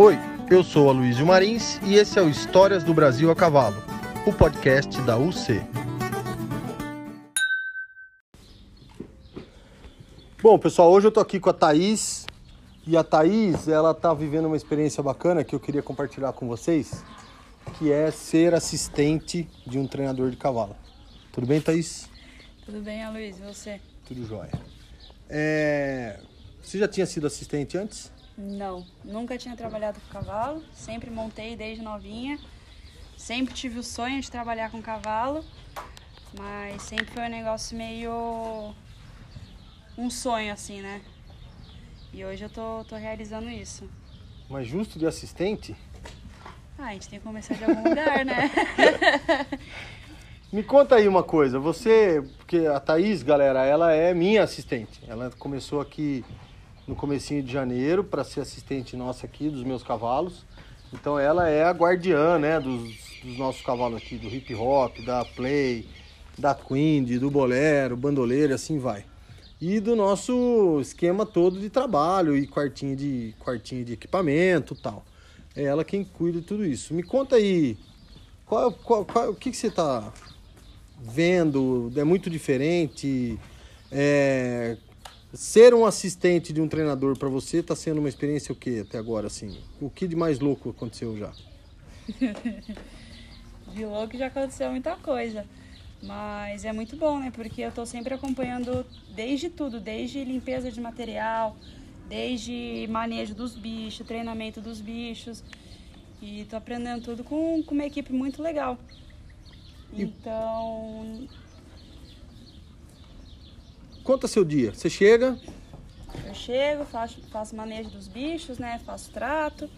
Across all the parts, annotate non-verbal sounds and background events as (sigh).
Oi, eu sou Aloysio Marins e esse é o Histórias do Brasil a Cavalo, o podcast da UC. Bom, pessoal, hoje eu tô aqui com a Thaís e a Thaís, ela tá vivendo uma experiência bacana que eu queria compartilhar com vocês, que é ser assistente de um treinador de cavalo. Tudo bem, Thaís? Tudo bem, Aloysio, e você? Tudo jóia. É... Você já tinha sido assistente antes? Não, nunca tinha trabalhado com cavalo, sempre montei desde novinha. Sempre tive o sonho de trabalhar com cavalo, mas sempre foi um negócio meio. um sonho assim, né? E hoje eu tô, tô realizando isso. Mas justo de assistente? Ah, a gente tem que começar de algum lugar, né? (laughs) Me conta aí uma coisa, você, porque a Thaís, galera, ela é minha assistente. Ela começou aqui no comecinho de janeiro para ser assistente nossa aqui dos meus cavalos. Então ela é a guardiã, né, dos, dos nossos cavalos aqui, do hip hop, da play, da queen, do bolero, bandoleiro, assim vai. E do nosso esquema todo de trabalho e quartinho de quartinho de equipamento, tal. É ela quem cuida de tudo isso. Me conta aí, qual, qual, qual o que, que você está vendo? É muito diferente? É, ser um assistente de um treinador para você está sendo uma experiência o que até agora assim? O que de mais louco aconteceu já? (laughs) de louco já aconteceu muita coisa. Mas é muito bom, né? Porque eu tô sempre acompanhando desde tudo, desde limpeza de material, desde manejo dos bichos, treinamento dos bichos. E tô aprendendo tudo com, com uma equipe muito legal. Então, Conta seu dia. Você chega, eu chego, faço, faço manejo dos bichos, né? Faço trato.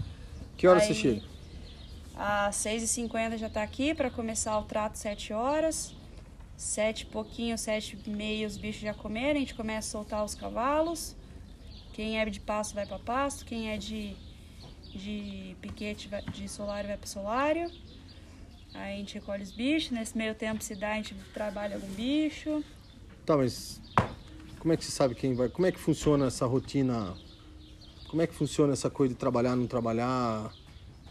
que hora Aí- você chega? Às 6h50 já tá aqui para começar o trato 7 horas. Sete e pouquinho, sete e meia os bichos já comerem, a gente começa a soltar os cavalos. Quem é de pasto vai para pasto, quem é de, de piquete vai, de solário vai para solário. Aí a gente recolhe os bichos, nesse meio tempo se dá, a gente trabalha algum bicho. Tá, mas como é que você sabe quem vai? Como é que funciona essa rotina? Como é que funciona essa coisa de trabalhar, não trabalhar?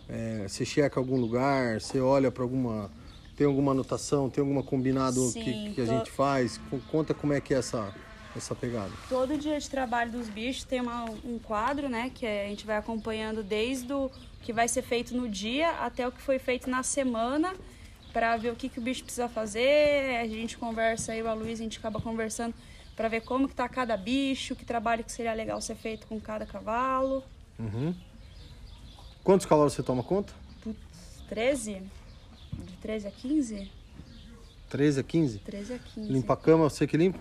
É, você checa algum lugar? Você olha para alguma. Tem alguma anotação? Tem alguma combinado que, Sim, que a tô- gente faz? Co- Conta como é que é essa, essa pegada. Todo dia de trabalho dos bichos tem uma- um quadro, né? Que a gente vai acompanhando desde o que vai ser feito no dia até o que foi feito na semana para ver o que, que o bicho precisa fazer. A gente conversa aí, o Luiz, a gente acaba conversando para ver como que tá cada bicho, que trabalho que seria legal ser feito com cada cavalo. Uhum. Quantos cavalos você toma conta? Putz, 13? De 13 a 15? 13 a 15? 13 a 15. Limpa a cama, você que limpa?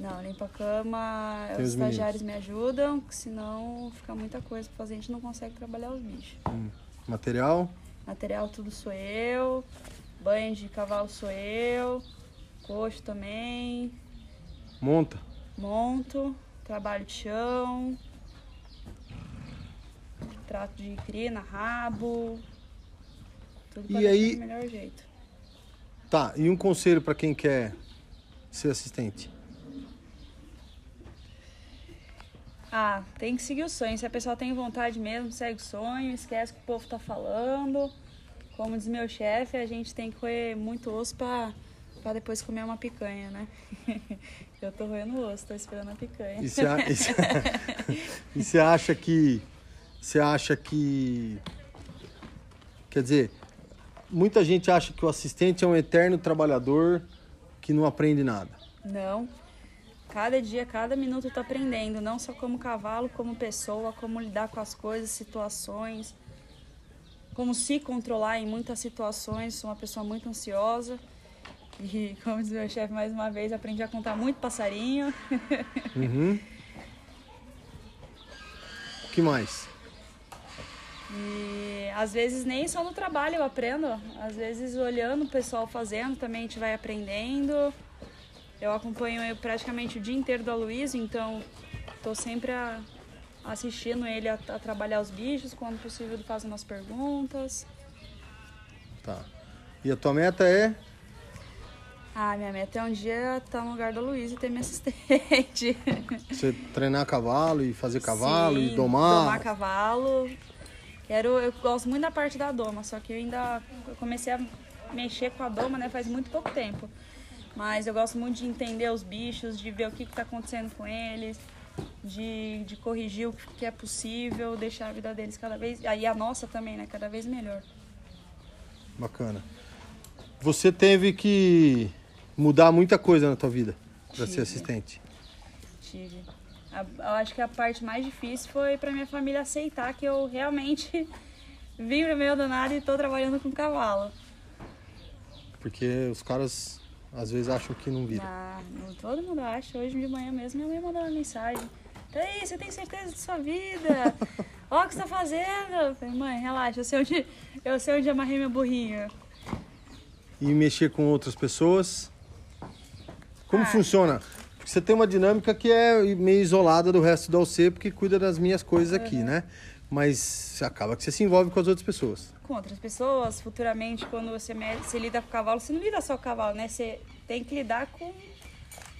Não, limpa a cama, Tem os os estagiários me ajudam, que senão fica muita coisa pra fazer, a gente não consegue trabalhar os bichos. Material? Material tudo sou eu, banho de cavalo sou eu, coxo também, Monta? monto, trabalho de chão, trato de crina, rabo, tudo E aí- do melhor jeito. Tá, e um conselho para quem quer ser assistente? Ah, tem que seguir o sonho. Se a pessoa tem vontade mesmo, segue o sonho, esquece o que o povo tá falando. Como diz meu chefe, a gente tem que roer muito osso pra, pra depois comer uma picanha, né? (laughs) Eu tô roendo osso, tô esperando a picanha. (laughs) (laughs) E você acha que. Você acha que. Quer dizer, muita gente acha que o assistente é um eterno trabalhador que não aprende nada. Não. Cada dia, cada minuto tô aprendendo, não só como cavalo, como pessoa, como lidar com as coisas, situações, como se controlar em muitas situações. Sou uma pessoa muito ansiosa. E, como diz meu chefe mais uma vez, aprendi a contar muito passarinho. (laughs) Uhum. O que mais? E às vezes nem só no trabalho eu aprendo, às vezes olhando o pessoal fazendo também a gente vai aprendendo. Eu acompanho eu praticamente o dia inteiro do Aloysio, então tô sempre a- assistindo ele a, a trabalhar os bichos, quando possível ele faz umas perguntas. Tá. E a tua meta é? Ah, minha meta é um dia estar no lugar do Luiz e ter minha assistente. (laughs) Você treinar cavalo e fazer cavalo Sim, e domar. Domar cavalo. Quero, eu gosto muito da parte da doma, só que eu ainda eu comecei a mexer com a doma, né, faz muito pouco tempo. Mas eu gosto muito de entender os bichos, de ver o que está acontecendo com eles, de, de corrigir o que é possível, deixar a vida deles cada vez. Aí a nossa também, né? Cada vez melhor. Bacana. Você teve que mudar muita coisa na tua vida para ser assistente. Tive. Eu acho que a parte mais difícil foi para minha família aceitar que eu realmente (laughs) vim pro meio do nada e tô trabalhando com cavalo. Porque os caras às vezes acham que não vira. Ah, todo mundo acha. Hoje de manhã mesmo minha mãe mandou uma mensagem. Ei, você tem certeza de sua vida? (laughs) Ó o que você tá fazendo. Eu falei, mãe, relaxa, eu sei onde, eu sei onde amarrei meu burrinho. E mexer com outras pessoas. Como ah. funciona? Porque você tem uma dinâmica que é meio isolada do resto da OC, porque cuida das minhas coisas aqui, uhum. né? Mas acaba que você se envolve com as outras pessoas. Com outras pessoas, futuramente, quando você, você lida com o cavalo, você não lida só com o cavalo, né? Você tem que lidar com,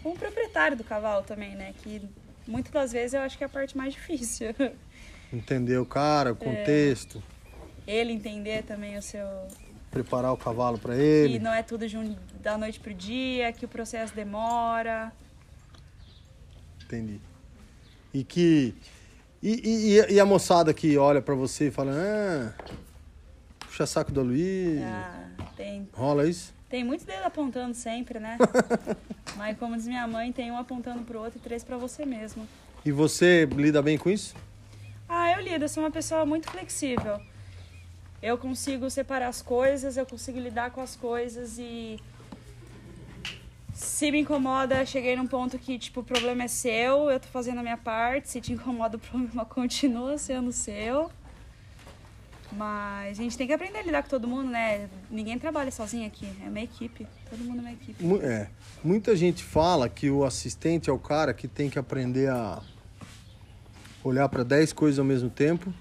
com o proprietário do cavalo também, né? Que muitas das vezes eu acho que é a parte mais difícil. Entender o cara, o é. contexto. É, ele entender também o seu. Preparar o cavalo para ele. E não é tudo de um, da noite pro dia, que o processo demora. Entendi. E que. E, e, e a moçada que olha para você e fala, ah, puxa saco do Luiz. Ah, tem. Rola isso? Tem muitos dedos apontando sempre, né? (laughs) Mas como diz minha mãe, tem um apontando pro outro e três para você mesmo. E você lida bem com isso? Ah, eu lido, eu sou uma pessoa muito flexível. Eu consigo separar as coisas, eu consigo lidar com as coisas e se me incomoda, cheguei num ponto que, tipo, o problema é seu, eu tô fazendo a minha parte. Se te incomoda, (laughs) o problema continua sendo seu. Mas a gente tem que aprender a lidar com todo mundo, né? Ninguém trabalha sozinho aqui, é uma equipe. Todo mundo é uma equipe. É. Muita gente fala que o assistente é o cara que tem que aprender a olhar para 10 coisas ao mesmo tempo,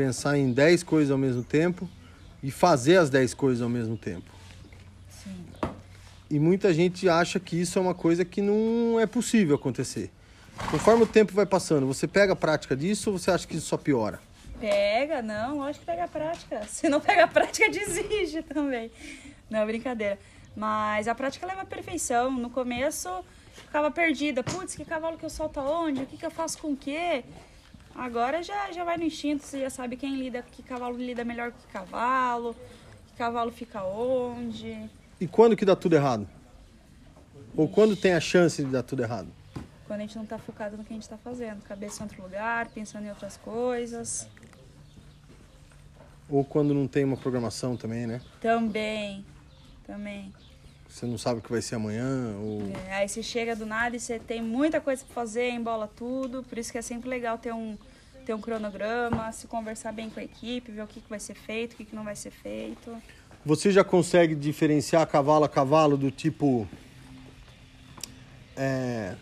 pensar em 10 coisas ao mesmo tempo e fazer as 10 coisas ao mesmo tempo. Sim. E muita gente acha que isso é uma coisa que não é possível acontecer. Conforme o tempo vai passando, você pega a prática disso ou você acha que isso só piora? Pega, não, lógico que pega a prática. (laughs) Se não pega a prática, desiste também. Não, brincadeira. Mas a prática leva à perfeição. No começo, ficava perdida. Putz, que cavalo que eu solto aonde? O que, que eu faço com o quê? Agora já, já vai no instinto, você já sabe quem lida, que cavalo lida melhor que cavalo, que cavalo fica onde. E quando que dá tudo errado? Ou quando tem a chance de dar tudo errado? Quando a gente não está focado no que a gente está fazendo, cabeça em outro lugar, pensando em outras coisas. Ou quando não tem uma programação também, né? Também, também. Você não sabe o que vai ser amanhã? Ou... É, aí você chega do nada e você tem muita coisa para fazer, embola tudo. Por isso que é sempre legal ter um, ter um cronograma, se conversar bem com a equipe, ver o que, que vai ser feito, o que, que não vai ser feito. Você já consegue diferenciar cavalo a cavalo do tipo. É,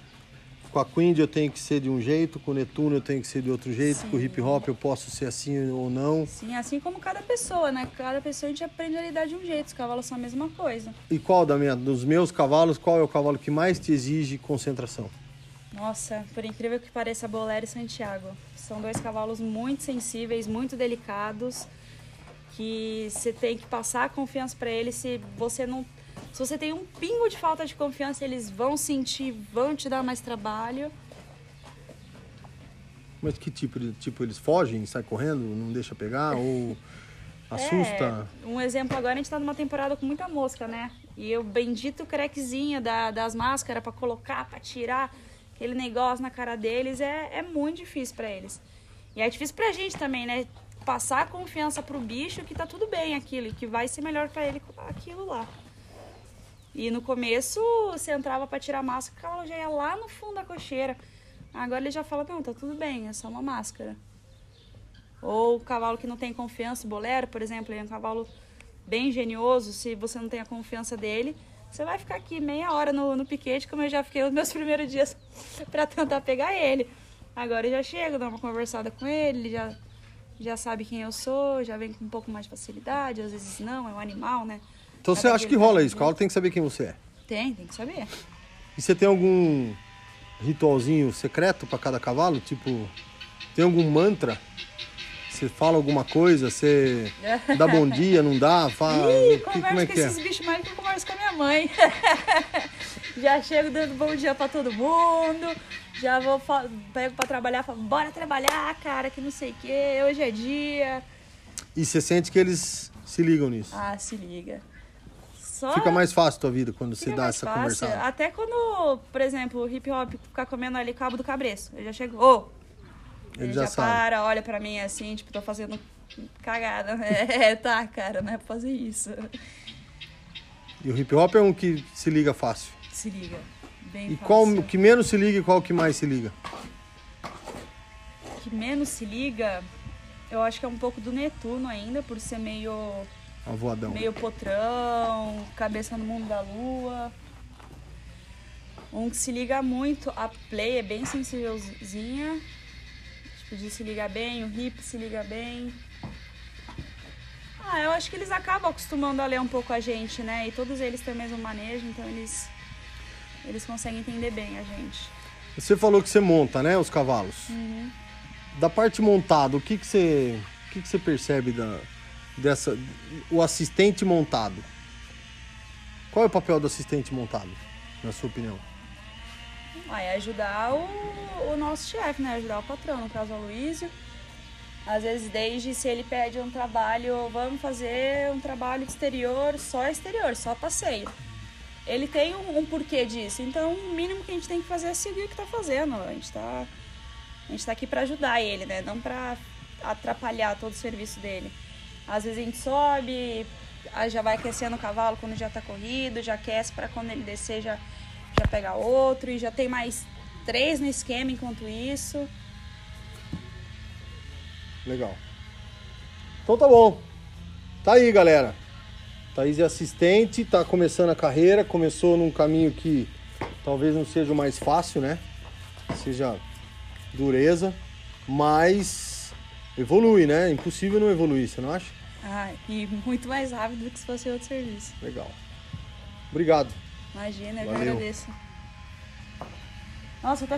com a Queen eu tenho que ser de um jeito, com o Netuno eu tenho que ser de outro jeito, Sim. com o hip hop eu posso ser assim ou não. Sim, assim como cada pessoa, né? Cada pessoa a gente aprende a lidar de um jeito, os cavalos são a mesma coisa. E qual da minha, dos meus cavalos, qual é o cavalo que mais te exige concentração? Nossa, por incrível que pareça, Bolero e Santiago. São dois cavalos muito sensíveis, muito delicados, que você tem que passar a confiança para eles se você não se você tem um pingo de falta de confiança, eles vão sentir, vão te dar mais trabalho. Mas que tipo? Tipo, eles fogem, saem correndo, não deixa pegar ou (laughs) assusta? É, um exemplo agora, a gente tá numa temporada com muita mosca, né? E o bendito crequezinho da, das máscaras para colocar, para tirar aquele negócio na cara deles é, é muito difícil para eles. E é difícil pra gente também, né? Passar a confiança pro bicho que tá tudo bem aquilo, que vai ser melhor para ele aquilo lá. E no começo você entrava para tirar a máscara, o cavalo já ia lá no fundo da cocheira. Agora ele já fala, não, tá tudo bem, é só uma máscara. Ou o cavalo que não tem confiança, o bolero, por exemplo, ele é um cavalo bem genioso, se você não tem a confiança dele, você vai ficar aqui meia hora no, no piquete, como eu já fiquei nos meus (laughs) primeiros dias (laughs) para tentar pegar ele. Agora eu já chego, dou uma conversada com ele, ele já, já sabe quem eu sou, já vem com um pouco mais de facilidade, às vezes não, é um animal, né? Então você acha que rola isso? O cavalo tem que saber quem você é? Tem, tem que saber. E você tem algum ritualzinho secreto para cada cavalo? Tipo, tem algum mantra Você fala alguma coisa? Você dá bom (laughs) dia, não dá? Fala, Ih, que- converso como é com que é? esses bichos mais do que eu converso com a minha mãe. (laughs) já chego dando bom dia pra todo mundo. Já vou, pego pra trabalhar, falo, bora trabalhar, cara, que não sei o que, hoje é dia. E você sente que eles se ligam nisso? Ah, se liga. Só Fica mais fácil a tua vida quando você dá essa fácil. conversada. Até quando, por exemplo, o hip hop ficar comendo ali cabo do cabreço. Eu já chego, ô! Ele Ele já já, para, olha pra mim assim, tipo, tô fazendo cagada. (laughs) É, tá, cara, não é pra fazer isso. E o hip hop é um que se liga fácil. Se liga. Bem E fácil. qual o que menos se liga e qual que mais se liga? que menos se liga, eu acho que é um pouco do Netuno ainda, por ser meio, A voadão. meio potrão, cabeça no mundo da lua. Um que se liga muito, a Play é bem sensívelzinha, tipo, de se ligar bem, o Hip se liga bem. Ah, eu acho que eles acabam acostumando a ler um pouco a gente, né? E todos eles têm o mesmo manejo, então eles, eles conseguem entender bem a gente. Você falou que você monta, né, os cavalos. Uhum. Da parte montada, o que que você, o que que você percebe da dessa o assistente montado? Qual é o papel do assistente montado, na sua opinião? Ah, é ajudar o, o nosso chefe, né? Ajudar o patrão, no caso o Aloysio. Às vezes, desde se ele pede um trabalho, vamos fazer um trabalho exterior, só exterior, só passeio. Ele tem um, um porquê disso, então o mínimo que a gente tem que fazer é seguir o que tá fazendo. A gente tá, a gente tá aqui para ajudar ele, né? Não para atrapalhar todo o serviço dele. Às vezes a gente sobe, já vai aquecendo o cavalo quando já tá corrido, já aquece para quando ele descer já, já pegar outro e já tem mais três no esquema enquanto isso. Legal. Então tá bom. Tá aí, galera. Thaís é assistente, tá começando a carreira, começou num caminho que talvez não seja o mais fácil, né? Seja dureza, mas evolui, né? Impossível não evoluir, você não acha? Ah, e muito mais rápido do que se fosse outro serviço. Legal. Obrigado. Imagina, eu que Valeu. agradeço. Nossa, eu até